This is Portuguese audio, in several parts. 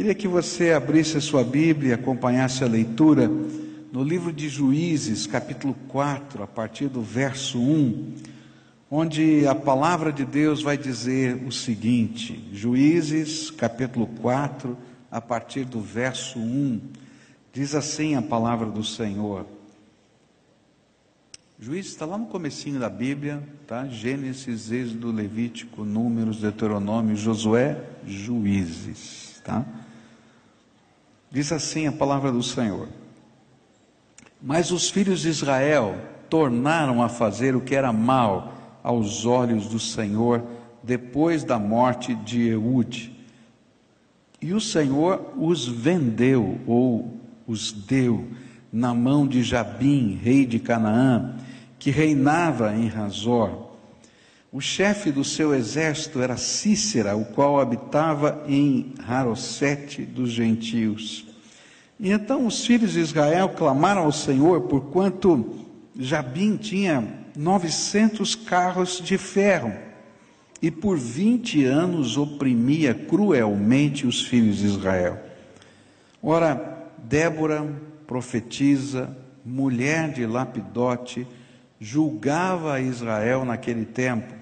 Queria que você abrisse a sua Bíblia e acompanhasse a leitura no livro de Juízes, capítulo 4, a partir do verso 1, onde a palavra de Deus vai dizer o seguinte: Juízes, capítulo 4, a partir do verso 1, diz assim a palavra do Senhor. Juízes está lá no comecinho da Bíblia, tá? Gênesis, Êxodo, Levítico, Números, Deuteronômio, Josué, Juízes, tá? Diz assim a palavra do Senhor: Mas os filhos de Israel tornaram a fazer o que era mal aos olhos do Senhor depois da morte de Eude. E o Senhor os vendeu ou os deu na mão de Jabim, rei de Canaã, que reinava em Razor. O chefe do seu exército era Cícera, o qual habitava em Harosete dos gentios. E então os filhos de Israel clamaram ao Senhor, porquanto Jabim tinha 900 carros de ferro, e por 20 anos oprimia cruelmente os filhos de Israel. Ora, Débora, profetisa, mulher de Lapidote, julgava Israel naquele tempo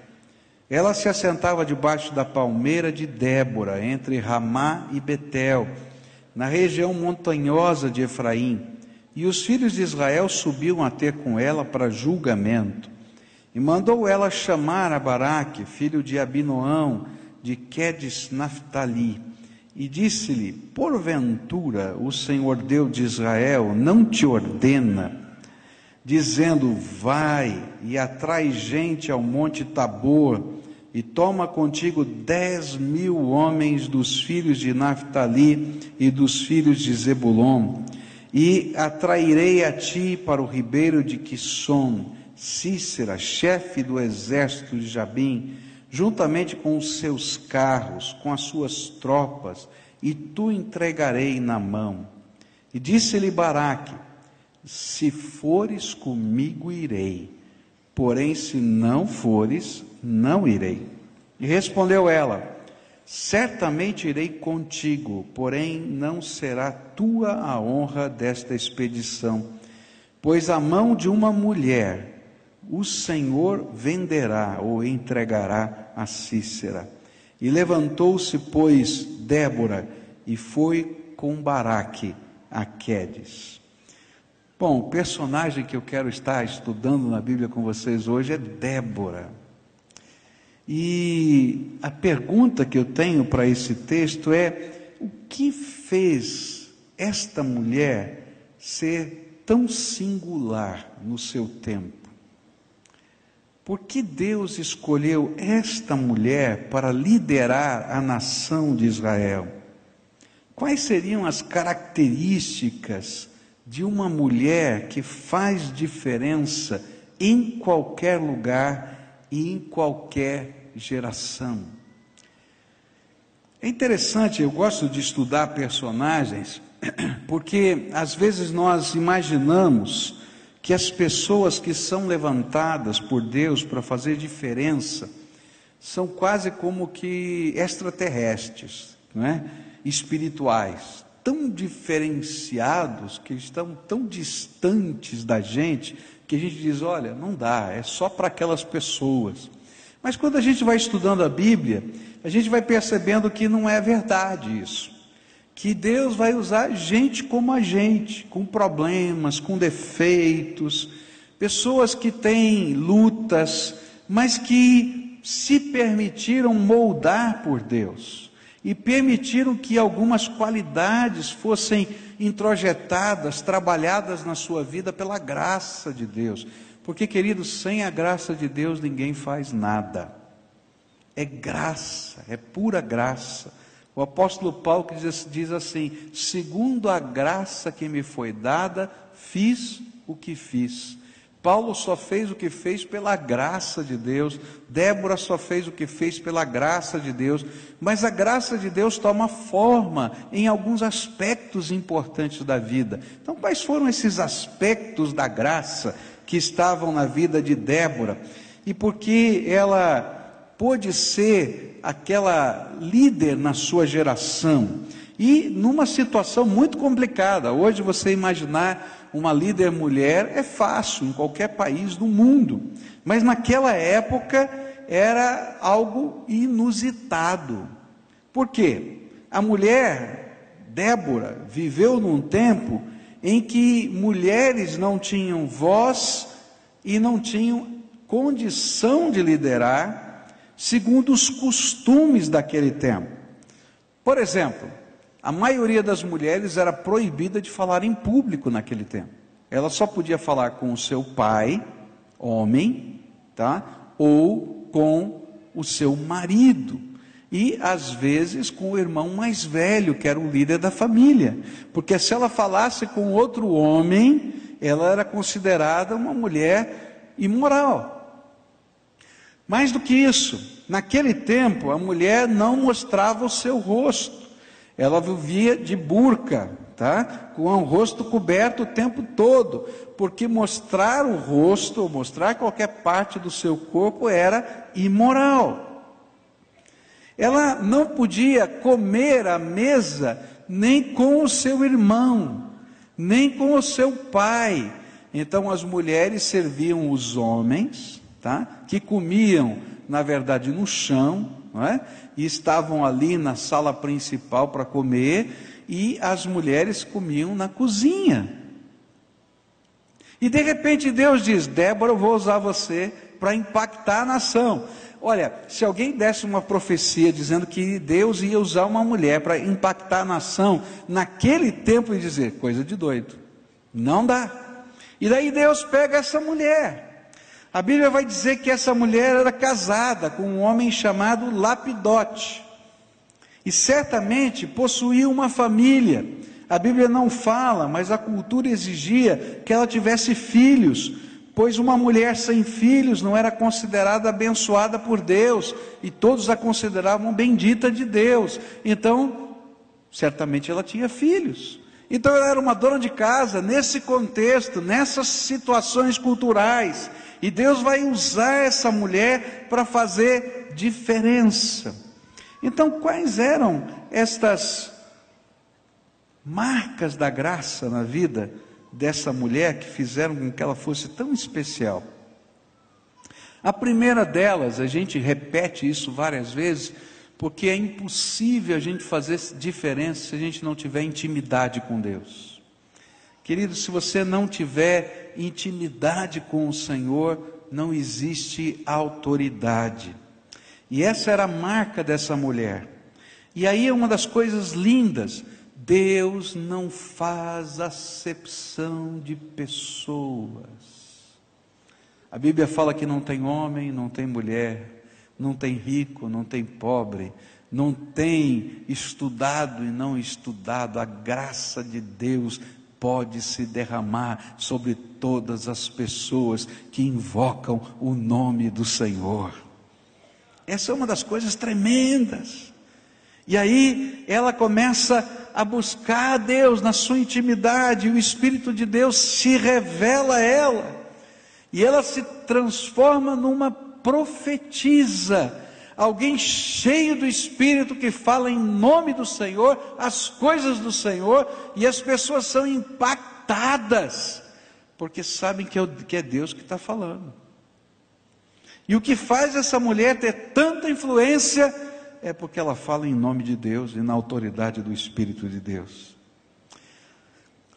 ela se assentava debaixo da palmeira de Débora, entre Ramá e Betel, na região montanhosa de Efraim. E os filhos de Israel subiam a ter com ela para julgamento. E mandou ela chamar a Baraque, filho de Abinoão, de Quedes Naphtali, e disse-lhe: Porventura o Senhor Deus de Israel não te ordena, dizendo: Vai e atrai gente ao monte Tabor, e toma contigo dez mil homens dos filhos de Naphtali e dos filhos de Zebulon, e atrairei a ti para o ribeiro de Quisson, Cícera, chefe do exército de Jabim, juntamente com os seus carros, com as suas tropas, e tu entregarei na mão. E disse-lhe Baraque: Se fores comigo, irei, porém, se não fores, não irei. E respondeu ela: Certamente irei contigo, porém não será tua a honra desta expedição, pois a mão de uma mulher o Senhor venderá ou entregará a Cícera. E levantou-se, pois, Débora e foi com Baraque a Quedes. Bom, o personagem que eu quero estar estudando na Bíblia com vocês hoje é Débora. E a pergunta que eu tenho para esse texto é: o que fez esta mulher ser tão singular no seu tempo? Por que Deus escolheu esta mulher para liderar a nação de Israel? Quais seriam as características de uma mulher que faz diferença em qualquer lugar e em qualquer geração. É interessante, eu gosto de estudar personagens, porque às vezes nós imaginamos que as pessoas que são levantadas por Deus para fazer diferença são quase como que extraterrestres, não é? espirituais, tão diferenciados, que estão tão distantes da gente, que a gente diz: olha, não dá, é só para aquelas pessoas. Mas quando a gente vai estudando a Bíblia, a gente vai percebendo que não é verdade isso. Que Deus vai usar gente como a gente, com problemas, com defeitos, pessoas que têm lutas, mas que se permitiram moldar por Deus e permitiram que algumas qualidades fossem introjetadas, trabalhadas na sua vida pela graça de Deus. Porque, querido, sem a graça de Deus ninguém faz nada. É graça, é pura graça. O apóstolo Paulo diz, diz assim: segundo a graça que me foi dada, fiz o que fiz. Paulo só fez o que fez pela graça de Deus, Débora só fez o que fez pela graça de Deus, mas a graça de Deus toma forma em alguns aspectos importantes da vida. Então, quais foram esses aspectos da graça que estavam na vida de Débora, e porque ela pôde ser aquela líder na sua geração, E numa situação muito complicada. Hoje você imaginar uma líder mulher é fácil em qualquer país do mundo. Mas naquela época era algo inusitado. Por quê? A mulher, Débora, viveu num tempo em que mulheres não tinham voz e não tinham condição de liderar segundo os costumes daquele tempo. Por exemplo, a maioria das mulheres era proibida de falar em público naquele tempo. Ela só podia falar com o seu pai, homem, tá? Ou com o seu marido. E às vezes com o irmão mais velho, que era o líder da família. Porque se ela falasse com outro homem, ela era considerada uma mulher imoral. Mais do que isso, naquele tempo a mulher não mostrava o seu rosto ela vivia de burca, tá? Com o rosto coberto o tempo todo, porque mostrar o rosto, mostrar qualquer parte do seu corpo era imoral. Ela não podia comer à mesa nem com o seu irmão, nem com o seu pai. Então as mulheres serviam os homens, tá? Que comiam, na verdade, no chão, não é? E estavam ali na sala principal para comer, e as mulheres comiam na cozinha. E de repente Deus diz: Débora, eu vou usar você para impactar a nação. Olha, se alguém desse uma profecia dizendo que Deus ia usar uma mulher para impactar a nação, naquele tempo ia dizer: coisa de doido, não dá. E daí Deus pega essa mulher a Bíblia vai dizer que essa mulher era casada com um homem chamado Lapidote. E certamente possuía uma família. A Bíblia não fala, mas a cultura exigia que ela tivesse filhos, pois uma mulher sem filhos não era considerada abençoada por Deus, e todos a consideravam bendita de Deus. Então, certamente ela tinha filhos. Então ela era uma dona de casa, nesse contexto, nessas situações culturais. E Deus vai usar essa mulher para fazer diferença. Então, quais eram estas marcas da graça na vida dessa mulher que fizeram com que ela fosse tão especial? A primeira delas, a gente repete isso várias vezes, porque é impossível a gente fazer diferença se a gente não tiver intimidade com Deus. Querido, se você não tiver intimidade com o Senhor, não existe autoridade. E essa era a marca dessa mulher. E aí é uma das coisas lindas: Deus não faz acepção de pessoas. A Bíblia fala que não tem homem, não tem mulher, não tem rico, não tem pobre, não tem estudado e não estudado. A graça de Deus pode se derramar sobre todas as pessoas que invocam o nome do Senhor. Essa é uma das coisas tremendas. E aí ela começa a buscar a Deus na sua intimidade, e o Espírito de Deus se revela a ela, e ela se transforma numa profetisa alguém cheio do Espírito que fala em nome do Senhor, as coisas do Senhor, e as pessoas são impactadas, porque sabem que é, é Deus que está falando. E o que faz essa mulher ter tanta influência é porque ela fala em nome de Deus e na autoridade do Espírito de Deus.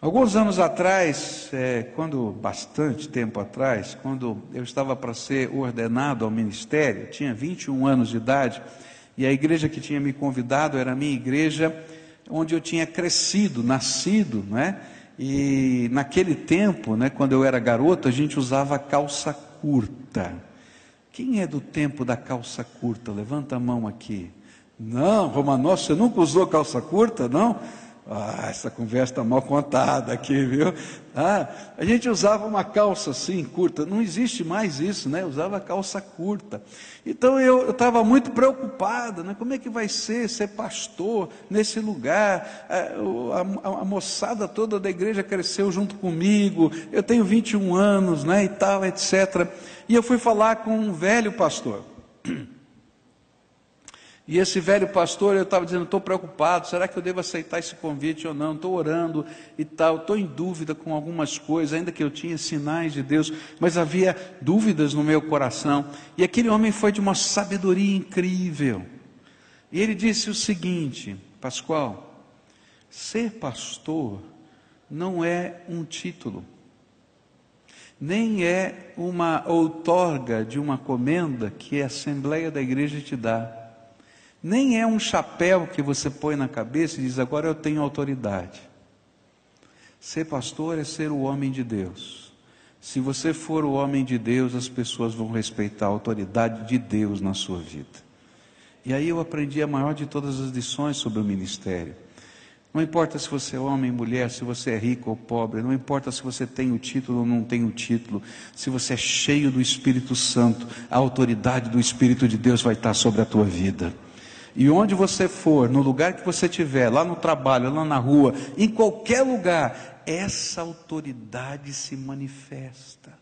Alguns anos atrás, é, quando bastante tempo atrás, quando eu estava para ser ordenado ao ministério, tinha 21 anos de idade, e a igreja que tinha me convidado era a minha igreja onde eu tinha crescido, nascido, né? E naquele tempo, né, quando eu era garoto, a gente usava calça curta. Quem é do tempo da calça curta? Levanta a mão aqui. Não, Romanov, você nunca usou calça curta, não? Ah, essa conversa está mal contada aqui, viu? Ah, a gente usava uma calça assim, curta, não existe mais isso, né? Usava calça curta. Então eu estava muito preocupado, né? Como é que vai ser ser pastor nesse lugar? A, a, a, moçada toda da igreja cresceu junto comigo, eu tenho 21 anos, né? E tal, etc. E eu fui falar com um velho pastor. E esse velho pastor, eu estava dizendo, estou preocupado, será que eu devo aceitar esse convite ou não? Estou orando e tal, estou em dúvida com algumas coisas, ainda que eu tinha sinais de Deus, mas havia dúvidas no meu coração. E aquele homem foi de uma sabedoria incrível. E ele disse o seguinte, Pascoal, ser pastor não é um título, nem é uma outorga de uma comenda que a Assembleia da Igreja te dá nem é um chapéu que você põe na cabeça e diz: agora eu tenho autoridade. Ser pastor é ser o homem de Deus. Se você for o homem de Deus, as pessoas vão respeitar a autoridade de Deus na sua vida. E aí eu aprendi a maior de todas as lições sobre o ministério. Não importa se você é homem, mulher, se você é rico ou pobre, não importa se você tem o título ou não tem o título, se você é cheio do Espírito Santo, a autoridade do Espírito de Deus vai estar sobre a tua vida. E onde você for, no lugar que você estiver, lá no trabalho, lá na rua, em qualquer lugar, essa autoridade se manifesta.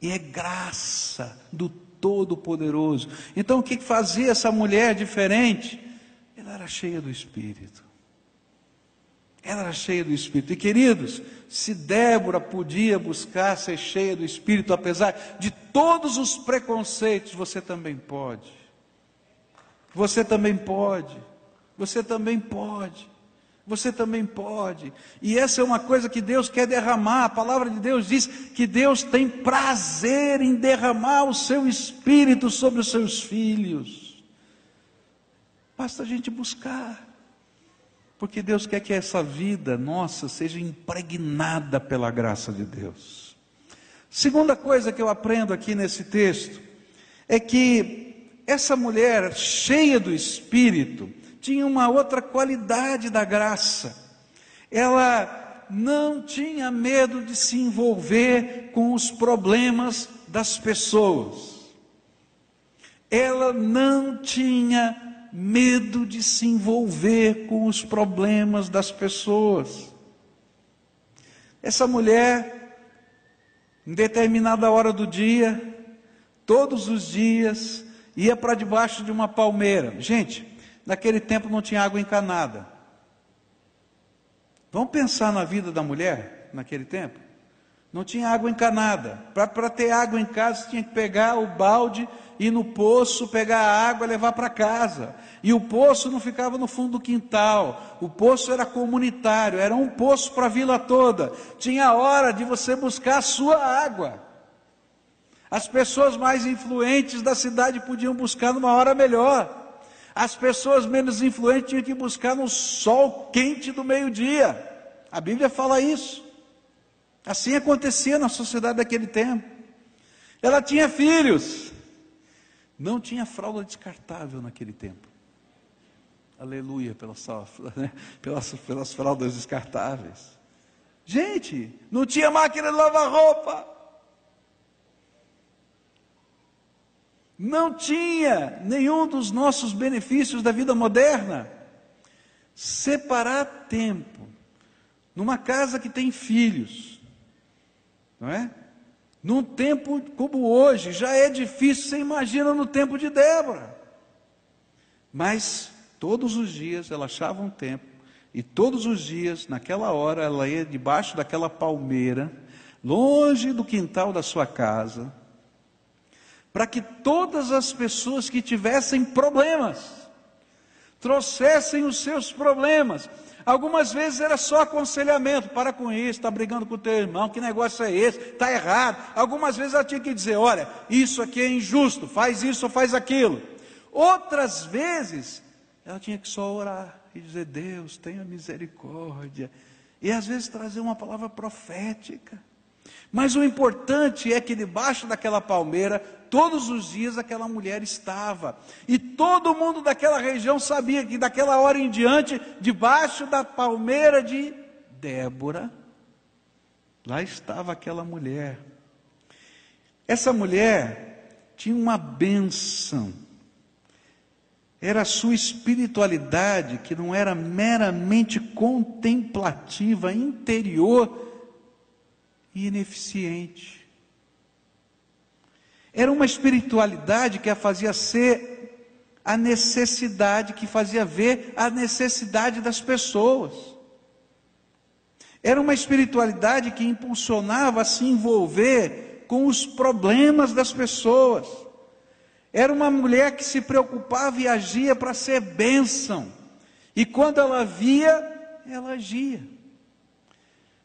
E é graça do Todo-Poderoso. Então o que fazia essa mulher diferente? Ela era cheia do Espírito. Ela era cheia do Espírito. E queridos, se Débora podia buscar ser cheia do Espírito, apesar de todos os preconceitos, você também pode. Você também pode. Você também pode. Você também pode. E essa é uma coisa que Deus quer derramar. A palavra de Deus diz que Deus tem prazer em derramar o seu espírito sobre os seus filhos. Basta a gente buscar. Porque Deus quer que essa vida nossa seja impregnada pela graça de Deus. Segunda coisa que eu aprendo aqui nesse texto é que essa mulher, cheia do Espírito, tinha uma outra qualidade da graça. Ela não tinha medo de se envolver com os problemas das pessoas. Ela não tinha medo de se envolver com os problemas das pessoas. Essa mulher, em determinada hora do dia, todos os dias, ia para debaixo de uma palmeira. Gente, naquele tempo não tinha água encanada. Vamos pensar na vida da mulher naquele tempo? Não tinha água encanada. Para ter água em casa, tinha que pegar o balde, ir no poço, pegar a água e levar para casa. E o poço não ficava no fundo do quintal. O poço era comunitário, era um poço para a vila toda. Tinha hora de você buscar a sua água. As pessoas mais influentes da cidade podiam buscar numa hora melhor. As pessoas menos influentes tinham que buscar no sol quente do meio-dia. A Bíblia fala isso. Assim acontecia na sociedade daquele tempo. Ela tinha filhos. Não tinha fralda descartável naquele tempo. Aleluia pelas, né? pelas, pelas fraldas descartáveis. Gente, não tinha máquina de lavar roupa. Não tinha nenhum dos nossos benefícios da vida moderna. Separar tempo numa casa que tem filhos, não é? Num tempo como hoje, já é difícil, você imagina no tempo de Débora. Mas todos os dias ela achava um tempo, e todos os dias, naquela hora, ela ia debaixo daquela palmeira, longe do quintal da sua casa, para que todas as pessoas que tivessem problemas, trouxessem os seus problemas. Algumas vezes era só aconselhamento, para com isso, está brigando com o teu irmão, que negócio é esse, está errado. Algumas vezes ela tinha que dizer, olha, isso aqui é injusto, faz isso ou faz aquilo. Outras vezes, ela tinha que só orar e dizer, Deus, tenha misericórdia. E às vezes trazer uma palavra profética. Mas o importante é que debaixo daquela palmeira, todos os dias aquela mulher estava. E todo mundo daquela região sabia que daquela hora em diante, debaixo da palmeira de Débora, lá estava aquela mulher. Essa mulher tinha uma benção. Era a sua espiritualidade que não era meramente contemplativa, interior, e ineficiente. Era uma espiritualidade que a fazia ser a necessidade, que fazia ver a necessidade das pessoas. Era uma espiritualidade que impulsionava a se envolver com os problemas das pessoas. Era uma mulher que se preocupava e agia para ser bênção. E quando ela via, ela agia.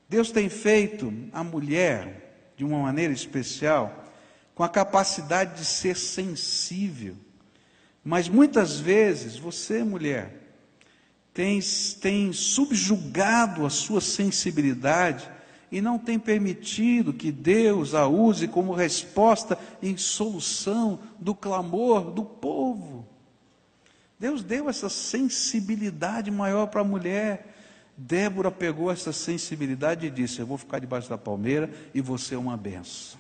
Deus tem feito a mulher, de uma maneira especial, com a capacidade de ser sensível. Mas muitas vezes você, mulher, tem, tem subjugado a sua sensibilidade e não tem permitido que Deus a use como resposta em solução do clamor do povo. Deus deu essa sensibilidade maior para a mulher. Débora pegou essa sensibilidade e disse: Eu vou ficar debaixo da palmeira e você é uma benção.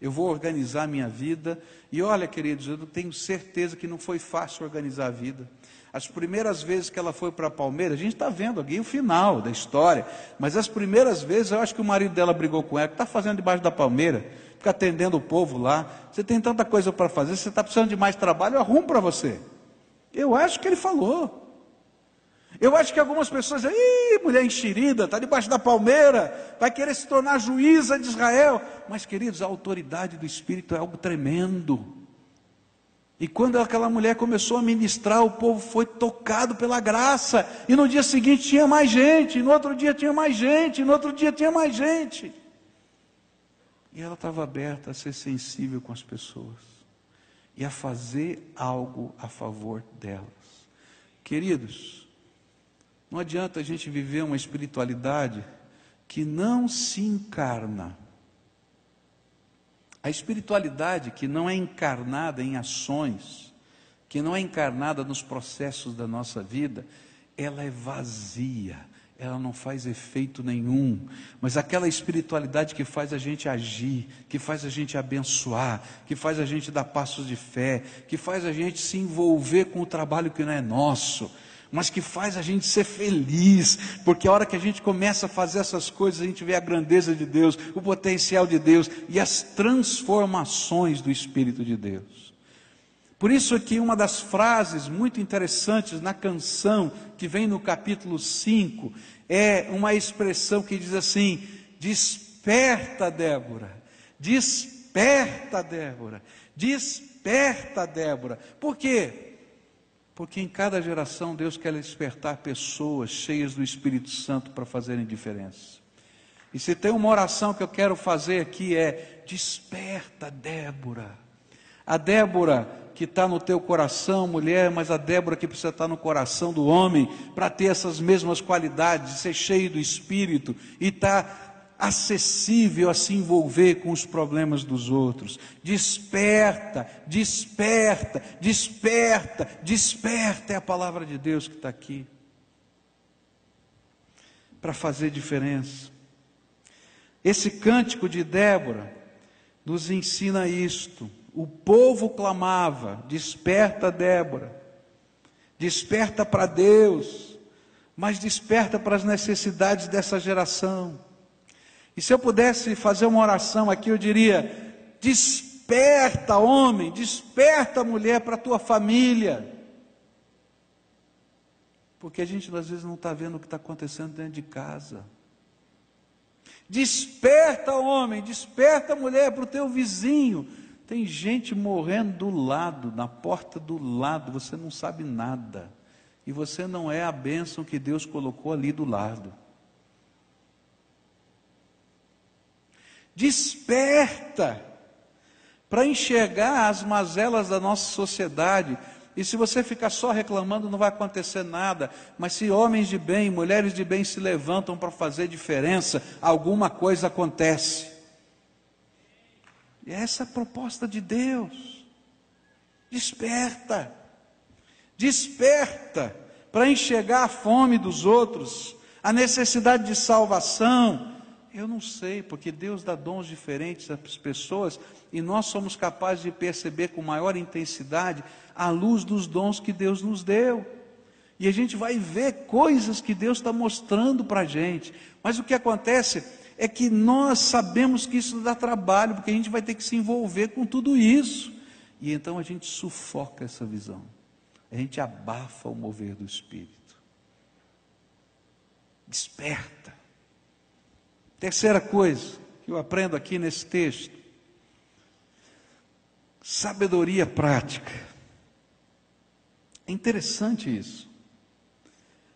Eu vou organizar minha vida. E olha, queridos, eu tenho certeza que não foi fácil organizar a vida. As primeiras vezes que ela foi para Palmeiras, a gente está vendo aqui o final da história, mas as primeiras vezes eu acho que o marido dela brigou com ela, que está fazendo debaixo da palmeira, fica atendendo o povo lá, você tem tanta coisa para fazer, você está precisando de mais trabalho, eu arrumo para você. Eu acho que ele falou. Eu acho que algumas pessoas dizem, Ih, mulher enxerida, está debaixo da palmeira, vai querer se tornar juíza de Israel. Mas, queridos, a autoridade do Espírito é algo tremendo. E quando aquela mulher começou a ministrar, o povo foi tocado pela graça. E no dia seguinte tinha mais gente, no outro dia tinha mais gente, no outro dia tinha mais gente. E ela estava aberta a ser sensível com as pessoas e a fazer algo a favor delas. Queridos, não adianta a gente viver uma espiritualidade que não se encarna a espiritualidade que não é encarnada em ações, que não é encarnada nos processos da nossa vida, ela é vazia, ela não faz efeito nenhum. Mas aquela espiritualidade que faz a gente agir, que faz a gente abençoar, que faz a gente dar passos de fé, que faz a gente se envolver com o trabalho que não é nosso, mas que faz a gente ser feliz, porque a hora que a gente começa a fazer essas coisas, a gente vê a grandeza de Deus, o potencial de Deus e as transformações do Espírito de Deus. Por isso aqui uma das frases muito interessantes na canção que vem no capítulo 5 é uma expressão que diz assim: desperta Débora, desperta Débora, desperta Débora. Por quê? Porque em cada geração Deus quer despertar pessoas cheias do Espírito Santo para fazerem diferença. E se tem uma oração que eu quero fazer aqui é: desperta, Débora. A Débora que está no teu coração, mulher, mas a Débora que precisa estar no coração do homem para ter essas mesmas qualidades, ser cheio do Espírito e estar tá acessível a se envolver com os problemas dos outros. Desperta, desperta, desperta, desperta é a palavra de Deus que está aqui para fazer diferença. Esse cântico de Débora nos ensina isto. O povo clamava: Desperta, Débora, desperta para Deus, mas desperta para as necessidades dessa geração. E se eu pudesse fazer uma oração aqui, eu diria: desperta, homem, desperta, mulher, para a tua família. Porque a gente às vezes não está vendo o que está acontecendo dentro de casa. Desperta, homem, desperta, mulher, para o teu vizinho. Tem gente morrendo do lado, na porta do lado, você não sabe nada. E você não é a bênção que Deus colocou ali do lado. Desperta para enxergar as mazelas da nossa sociedade. E se você ficar só reclamando, não vai acontecer nada. Mas se homens de bem, mulheres de bem se levantam para fazer diferença, alguma coisa acontece. E essa é a proposta de Deus. Desperta. Desperta para enxergar a fome dos outros, a necessidade de salvação, eu não sei, porque Deus dá dons diferentes às pessoas e nós somos capazes de perceber com maior intensidade a luz dos dons que Deus nos deu. E a gente vai ver coisas que Deus está mostrando para a gente. Mas o que acontece é que nós sabemos que isso dá trabalho, porque a gente vai ter que se envolver com tudo isso. E então a gente sufoca essa visão. a gente abafa o mover do Espírito. Desperta. Terceira coisa que eu aprendo aqui nesse texto: sabedoria prática. É interessante isso.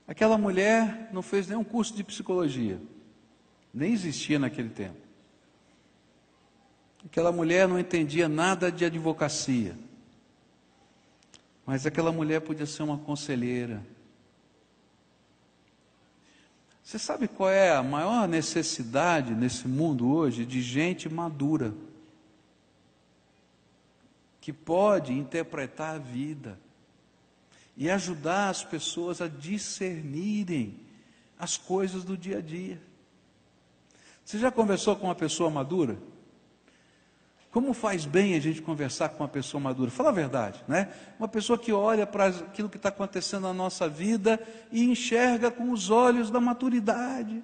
Aquela mulher não fez nenhum curso de psicologia, nem existia naquele tempo. Aquela mulher não entendia nada de advocacia, mas aquela mulher podia ser uma conselheira. Você sabe qual é a maior necessidade nesse mundo hoje de gente madura, que pode interpretar a vida e ajudar as pessoas a discernirem as coisas do dia a dia. Você já conversou com uma pessoa madura? Como faz bem a gente conversar com uma pessoa madura? Fala a verdade, né? Uma pessoa que olha para aquilo que está acontecendo na nossa vida e enxerga com os olhos da maturidade.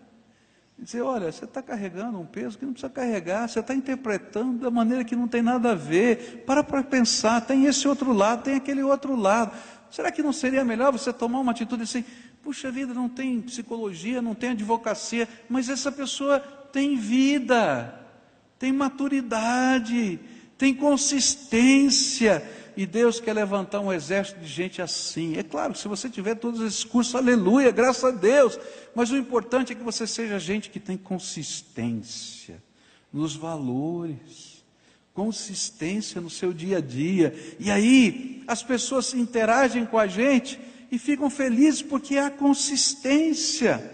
Dizer, olha, você está carregando um peso que não precisa carregar, você está interpretando da maneira que não tem nada a ver. Para para pensar, tem esse outro lado, tem aquele outro lado. Será que não seria melhor você tomar uma atitude assim? Puxa vida, não tem psicologia, não tem advocacia, mas essa pessoa tem vida tem maturidade, tem consistência. E Deus quer levantar um exército de gente assim. É claro, se você tiver todos esses cursos, aleluia, graças a Deus. Mas o importante é que você seja gente que tem consistência nos valores, consistência no seu dia a dia. E aí, as pessoas interagem com a gente e ficam felizes porque há consistência.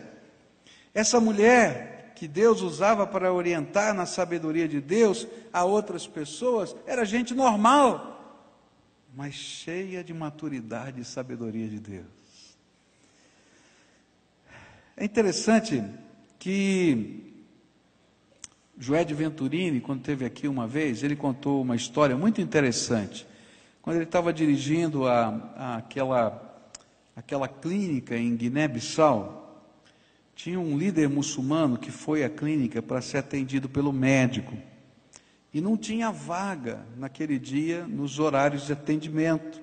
Essa mulher, que Deus usava para orientar na sabedoria de Deus a outras pessoas era gente normal, mas cheia de maturidade e sabedoria de Deus. É interessante que Joé de Venturini, quando esteve aqui uma vez, ele contou uma história muito interessante. Quando ele estava dirigindo a, a aquela, aquela clínica em Guiné-Bissau, tinha um líder muçulmano que foi à clínica para ser atendido pelo médico. E não tinha vaga naquele dia nos horários de atendimento.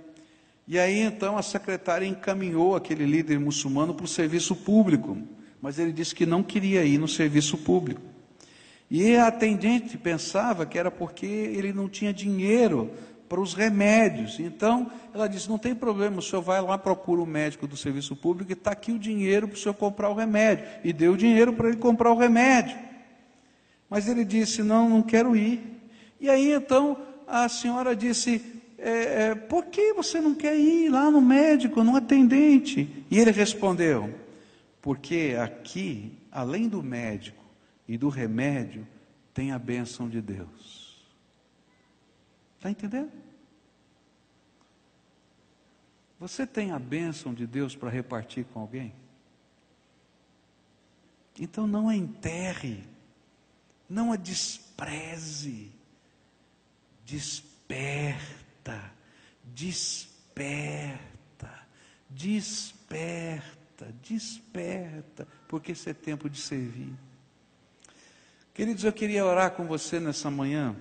E aí então a secretária encaminhou aquele líder muçulmano para o serviço público, mas ele disse que não queria ir no serviço público. E a atendente pensava que era porque ele não tinha dinheiro para os remédios. Então, ela disse: não tem problema, o senhor vai lá, procura o médico do serviço público e está aqui o dinheiro para o senhor comprar o remédio. E deu o dinheiro para ele comprar o remédio. Mas ele disse: não, não quero ir. E aí então a senhora disse: é, é, por que você não quer ir lá no médico, no atendente? E ele respondeu: porque aqui, além do médico e do remédio, tem a bênção de Deus. Está entendendo? Você tem a bênção de Deus para repartir com alguém? Então não a enterre, não a despreze, desperta, desperta, desperta, desperta, porque esse é tempo de servir. Queridos, eu queria orar com você nessa manhã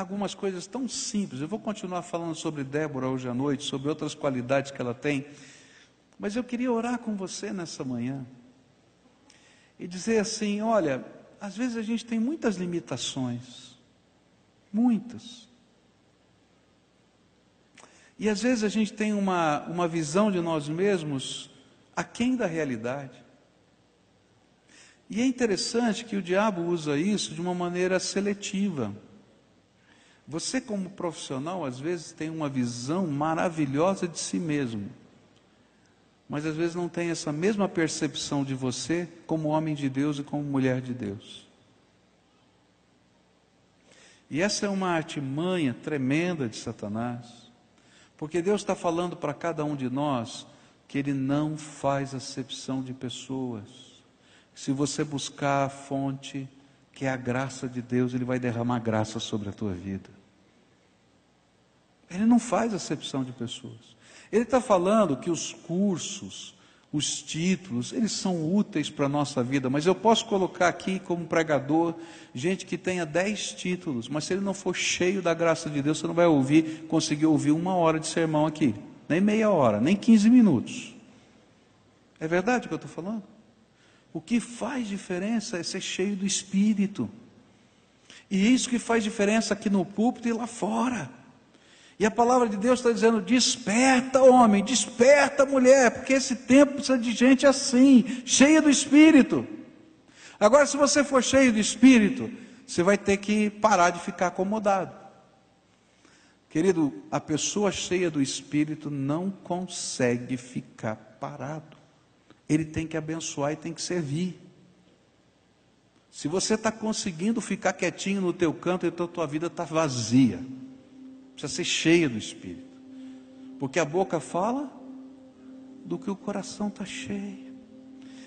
algumas coisas tão simples. Eu vou continuar falando sobre Débora hoje à noite, sobre outras qualidades que ela tem, mas eu queria orar com você nessa manhã e dizer assim: olha, às vezes a gente tem muitas limitações, muitas. E às vezes a gente tem uma, uma visão de nós mesmos aquém da realidade. E é interessante que o diabo usa isso de uma maneira seletiva. Você, como profissional, às vezes tem uma visão maravilhosa de si mesmo, mas às vezes não tem essa mesma percepção de você como homem de Deus e como mulher de Deus. E essa é uma artimanha tremenda de Satanás, porque Deus está falando para cada um de nós que Ele não faz acepção de pessoas. Se você buscar a fonte, que é a graça de Deus, Ele vai derramar graça sobre a tua vida. Ele não faz acepção de pessoas. Ele está falando que os cursos, os títulos, eles são úteis para a nossa vida, mas eu posso colocar aqui como pregador gente que tenha dez títulos, mas se ele não for cheio da graça de Deus, você não vai ouvir, conseguir ouvir uma hora de sermão aqui. nem meia hora, nem 15 minutos. É verdade o que eu estou falando? O que faz diferença é ser cheio do Espírito. E isso que faz diferença aqui no púlpito e lá fora. E a palavra de Deus está dizendo: desperta, homem, desperta, mulher, porque esse tempo precisa de gente assim, cheia do Espírito. Agora, se você for cheio do Espírito, você vai ter que parar de ficar acomodado. Querido, a pessoa cheia do Espírito não consegue ficar parado. Ele tem que abençoar e tem que servir. Se você está conseguindo ficar quietinho no teu canto, então a tua vida está vazia. Precisa ser cheia do Espírito. Porque a boca fala do que o coração está cheio.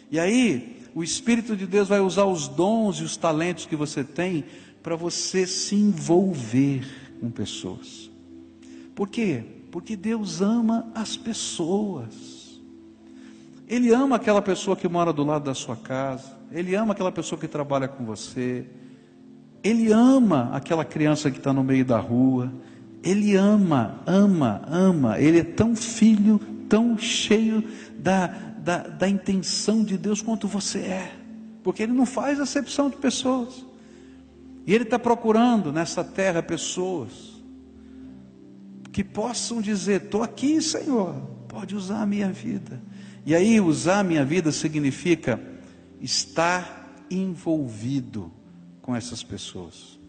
E aí, o Espírito de Deus vai usar os dons e os talentos que você tem para você se envolver com pessoas. Por quê? Porque Deus ama as pessoas. Ele ama aquela pessoa que mora do lado da sua casa. Ele ama aquela pessoa que trabalha com você. Ele ama aquela criança que está no meio da rua. Ele ama, ama, ama. Ele é tão filho, tão cheio da, da, da intenção de Deus quanto você é. Porque Ele não faz acepção de pessoas. E Ele está procurando nessa terra pessoas que possam dizer: Estou aqui, Senhor, pode usar a minha vida. E aí, usar a minha vida significa estar envolvido com essas pessoas.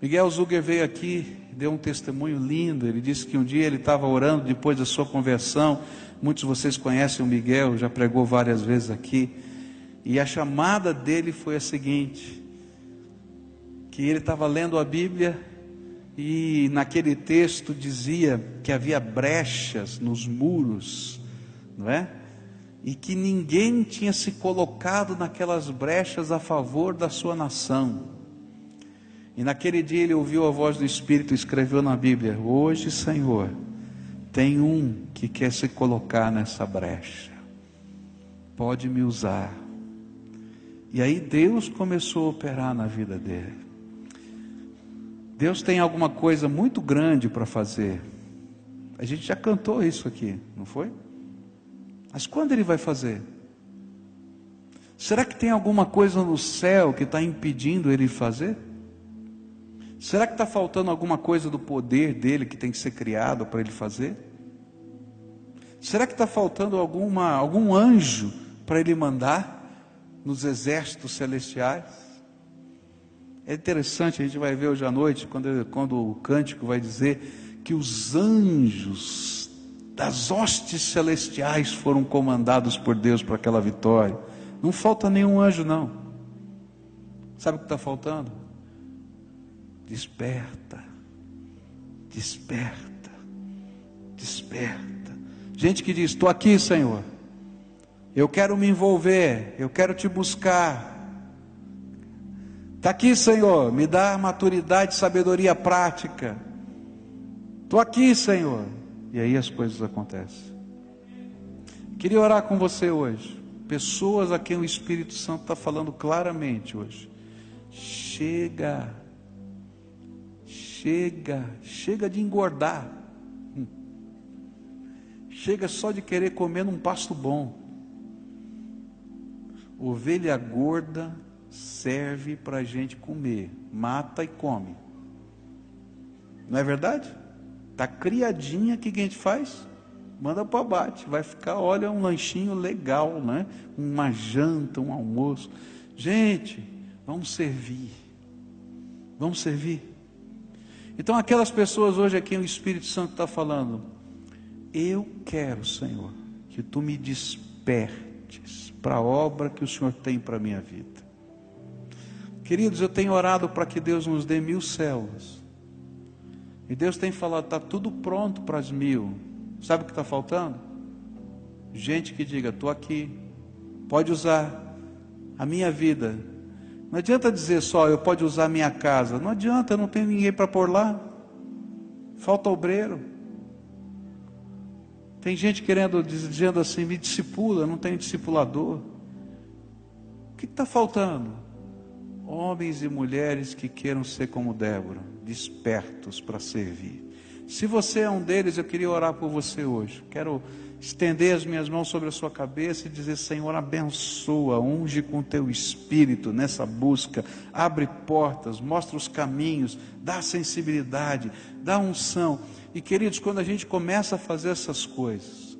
Miguel Zuger veio aqui, deu um testemunho lindo. Ele disse que um dia ele estava orando depois da sua conversão. Muitos de vocês conhecem o Miguel, já pregou várias vezes aqui. E a chamada dele foi a seguinte: que ele estava lendo a Bíblia e naquele texto dizia que havia brechas nos muros, não é? E que ninguém tinha se colocado naquelas brechas a favor da sua nação. E naquele dia ele ouviu a voz do Espírito e escreveu na Bíblia: Hoje, Senhor, tem um que quer se colocar nessa brecha, pode me usar. E aí Deus começou a operar na vida dele. Deus tem alguma coisa muito grande para fazer. A gente já cantou isso aqui, não foi? Mas quando Ele vai fazer? Será que tem alguma coisa no céu que está impedindo Ele fazer? Será que está faltando alguma coisa do poder dele que tem que ser criado para Ele fazer? Será que está faltando alguma, algum anjo para Ele mandar nos exércitos celestiais? É interessante, a gente vai ver hoje à noite, quando, quando o cântico vai dizer que os anjos das hostes celestiais foram comandados por Deus para aquela vitória. Não falta nenhum anjo, não. Sabe o que está faltando? Desperta, desperta, desperta. Gente que diz: Estou aqui, Senhor. Eu quero me envolver, eu quero te buscar, Está aqui, Senhor, me dá maturidade, sabedoria prática. Estou aqui, Senhor. E aí as coisas acontecem. Queria orar com você hoje. Pessoas a quem o Espírito Santo está falando claramente hoje. Chega, chega, chega de engordar. Hum. Chega só de querer comer num pasto bom. Ovelha gorda serve para a gente comer, mata e come. Não é verdade? Está criadinha, o que a gente faz? Manda para o abate, vai ficar, olha, um lanchinho legal, né? Uma janta, um almoço. Gente, vamos servir. Vamos servir. Então, aquelas pessoas hoje aqui, o Espírito Santo está falando, eu quero, Senhor, que tu me despertes para a obra que o Senhor tem para a minha vida. Queridos, eu tenho orado para que Deus nos dê mil células. E Deus tem falado, está tudo pronto para as mil. Sabe o que está faltando? Gente que diga, estou aqui, pode usar a minha vida. Não adianta dizer só, eu pode usar minha casa. Não adianta, eu não tenho ninguém para pôr lá. Falta obreiro. Tem gente querendo, dizendo assim, me discipula, não tem discipulador. O que está faltando? homens e mulheres que queiram ser como Débora, despertos para servir. Se você é um deles, eu queria orar por você hoje. Quero estender as minhas mãos sobre a sua cabeça e dizer: Senhor, abençoa, unge com teu espírito nessa busca, abre portas, mostra os caminhos, dá sensibilidade, dá unção. E queridos, quando a gente começa a fazer essas coisas,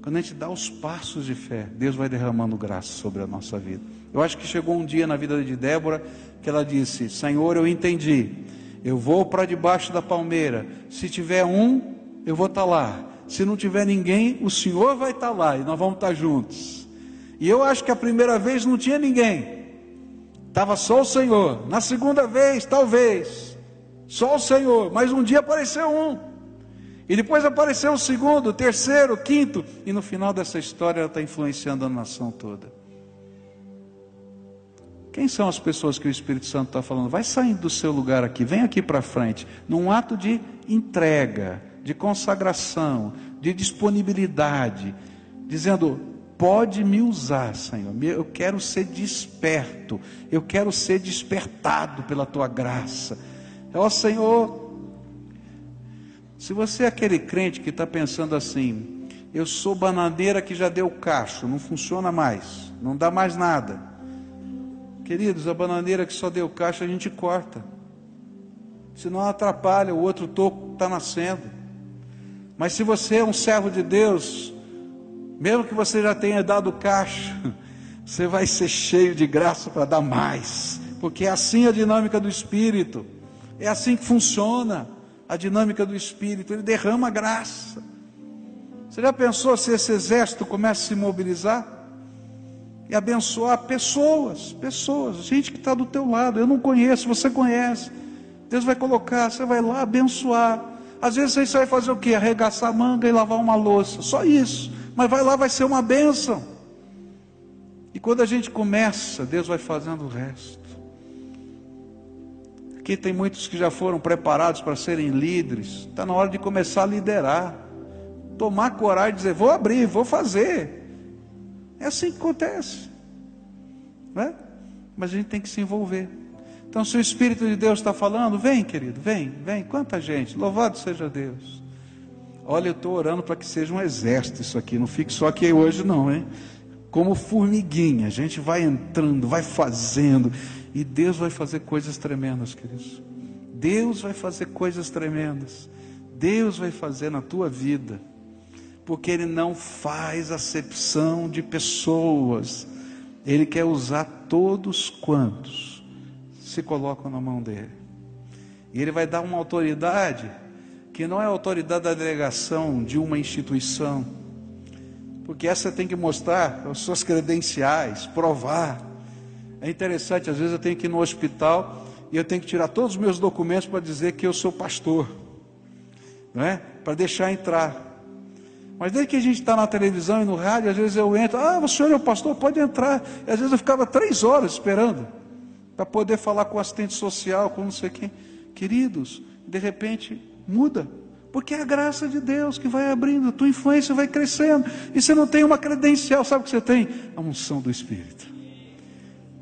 quando a gente dá os passos de fé, Deus vai derramando graça sobre a nossa vida. Eu acho que chegou um dia na vida de Débora que ela disse: Senhor, eu entendi, eu vou para debaixo da palmeira, se tiver um, eu vou estar tá lá se não tiver ninguém, o Senhor vai estar lá e nós vamos estar juntos. E eu acho que a primeira vez não tinha ninguém, estava só o Senhor. Na segunda vez, talvez, só o Senhor, mas um dia apareceu um, e depois apareceu o segundo, o terceiro, o quinto, e no final dessa história ela está influenciando a nação toda. Quem são as pessoas que o Espírito Santo está falando? Vai saindo do seu lugar aqui, vem aqui para frente, num ato de entrega de consagração, de disponibilidade, dizendo: pode me usar, Senhor. Eu quero ser desperto, eu quero ser despertado pela tua graça. Ó Senhor, se você é aquele crente que está pensando assim, eu sou bananeira que já deu cacho, não funciona mais, não dá mais nada. Queridos, a bananeira que só deu cacho a gente corta, senão atrapalha, o outro toco está nascendo. Mas se você é um servo de Deus, mesmo que você já tenha dado caixa, você vai ser cheio de graça para dar mais, porque é assim a dinâmica do Espírito, é assim que funciona a dinâmica do Espírito, ele derrama graça. Você já pensou se esse exército começa a se mobilizar? E abençoar pessoas, pessoas, gente que está do teu lado, eu não conheço, você conhece. Deus vai colocar, você vai lá abençoar às vezes você vai fazer o que? Arregaçar a manga e lavar uma louça. Só isso. Mas vai lá, vai ser uma bênção. E quando a gente começa, Deus vai fazendo o resto. Aqui tem muitos que já foram preparados para serem líderes. Está na hora de começar a liderar. Tomar coragem e dizer: vou abrir, vou fazer. É assim que acontece. Né? Mas a gente tem que se envolver. Então, se o Espírito de Deus está falando, vem, querido, vem, vem. Quanta gente, louvado seja Deus. Olha, eu estou orando para que seja um exército isso aqui, não fique só aqui hoje, não, hein? Como formiguinha, a gente vai entrando, vai fazendo, e Deus vai fazer coisas tremendas, queridos. Deus vai fazer coisas tremendas. Deus vai fazer na tua vida, porque Ele não faz acepção de pessoas, Ele quer usar todos quantos se colocam na mão dele. E ele vai dar uma autoridade que não é a autoridade da delegação de uma instituição, porque essa tem que mostrar as suas credenciais, provar. É interessante, às vezes eu tenho que ir no hospital e eu tenho que tirar todos os meus documentos para dizer que eu sou pastor, não é? Para deixar entrar. Mas desde que a gente está na televisão e no rádio, às vezes eu entro, ah, o senhor é o pastor, pode entrar. E às vezes eu ficava três horas esperando para poder falar com o assistente social, com não sei quem. Queridos, de repente muda, porque é a graça de Deus que vai abrindo, tua influência vai crescendo, e você não tem uma credencial, sabe o que você tem? A unção do Espírito.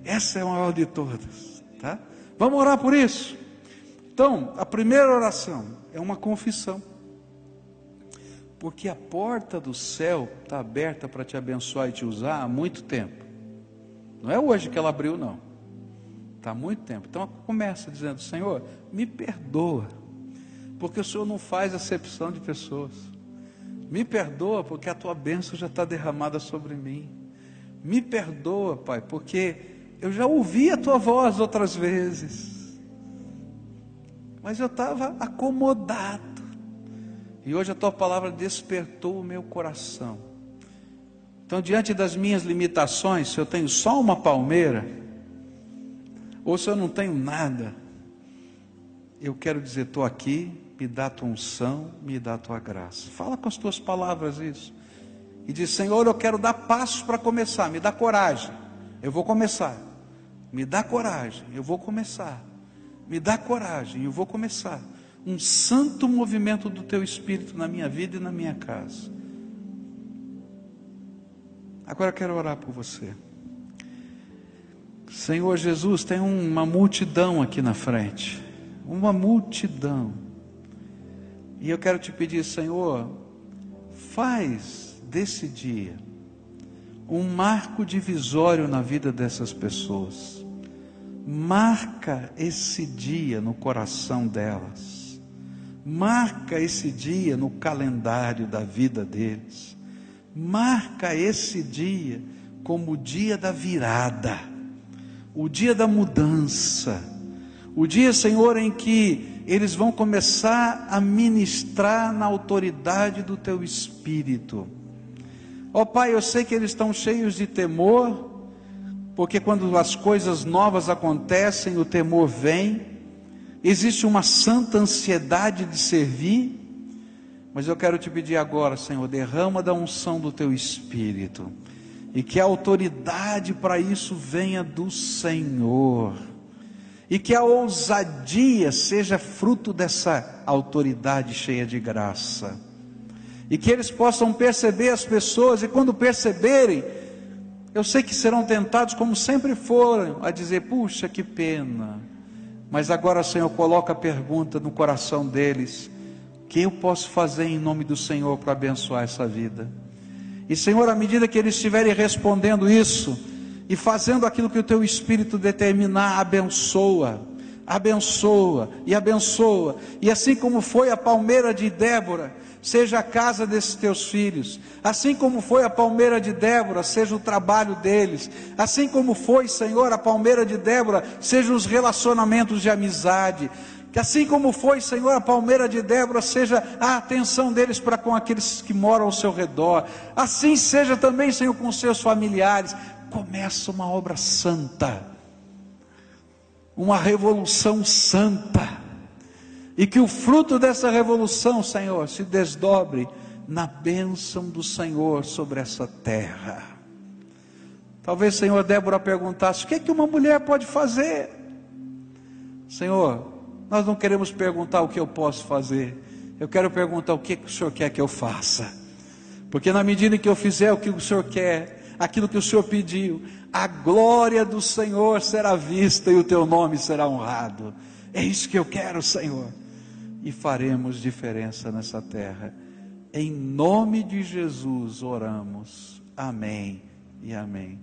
Essa é a maior de todas, tá? Vamos orar por isso? Então, a primeira oração é uma confissão. Porque a porta do céu está aberta para te abençoar e te usar há muito tempo. Não é hoje que ela abriu, não. Está há muito tempo. Então começa dizendo: Senhor, me perdoa, porque o Senhor não faz acepção de pessoas. Me perdoa, porque a tua bênção já está derramada sobre mim. Me perdoa, Pai, porque eu já ouvi a tua voz outras vezes, mas eu estava acomodado. E hoje a tua palavra despertou o meu coração. Então, diante das minhas limitações, se eu tenho só uma palmeira, ou se eu não tenho nada, eu quero dizer, estou aqui, me dá a tua unção, me dá a tua graça. Fala com as tuas palavras isso. E diz, Senhor, eu quero dar passos para começar, me dá coragem. Eu vou começar. Me dá coragem, eu vou começar. Me dá coragem, eu vou começar. Um santo movimento do teu espírito na minha vida e na minha casa. Agora eu quero orar por você. Senhor Jesus, tem uma multidão aqui na frente, uma multidão. E eu quero te pedir, Senhor, faz desse dia um marco divisório na vida dessas pessoas. Marca esse dia no coração delas. Marca esse dia no calendário da vida deles. Marca esse dia como o dia da virada, o dia da mudança, o dia, Senhor, em que eles vão começar a ministrar na autoridade do Teu Espírito. Ó oh, Pai, eu sei que eles estão cheios de temor, porque quando as coisas novas acontecem, o temor vem, existe uma santa ansiedade de servir, mas eu quero te pedir agora, Senhor, derrama da unção do Teu Espírito e que a autoridade para isso venha do Senhor, e que a ousadia seja fruto dessa autoridade cheia de graça, e que eles possam perceber as pessoas, e quando perceberem, eu sei que serão tentados, como sempre foram, a dizer: puxa, que pena. Mas agora, Senhor, coloca a pergunta no coração deles: o que eu posso fazer em nome do Senhor para abençoar essa vida? E Senhor, à medida que eles estiverem respondendo isso e fazendo aquilo que o teu espírito determinar, abençoa, abençoa e abençoa. E assim como foi a palmeira de Débora, seja a casa desses teus filhos, assim como foi a palmeira de Débora, seja o trabalho deles, assim como foi, Senhor, a palmeira de Débora, seja os relacionamentos de amizade, que assim como foi, Senhor, a palmeira de Débora, seja a atenção deles para com aqueles que moram ao seu redor. Assim seja também, Senhor, com seus familiares. Começa uma obra santa, uma revolução santa. E que o fruto dessa revolução, Senhor, se desdobre na bênção do Senhor sobre essa terra. Talvez, Senhor, Débora perguntasse: o que é que uma mulher pode fazer? Senhor, nós não queremos perguntar o que eu posso fazer. Eu quero perguntar o que, o Senhor quer que eu faça. Porque na medida que eu fizer o que o Senhor quer, aquilo que o Senhor pediu, a glória do Senhor será vista e o teu nome será honrado. É isso que eu quero, Senhor. E faremos diferença nessa terra. Em nome de Jesus oramos. Amém e amém.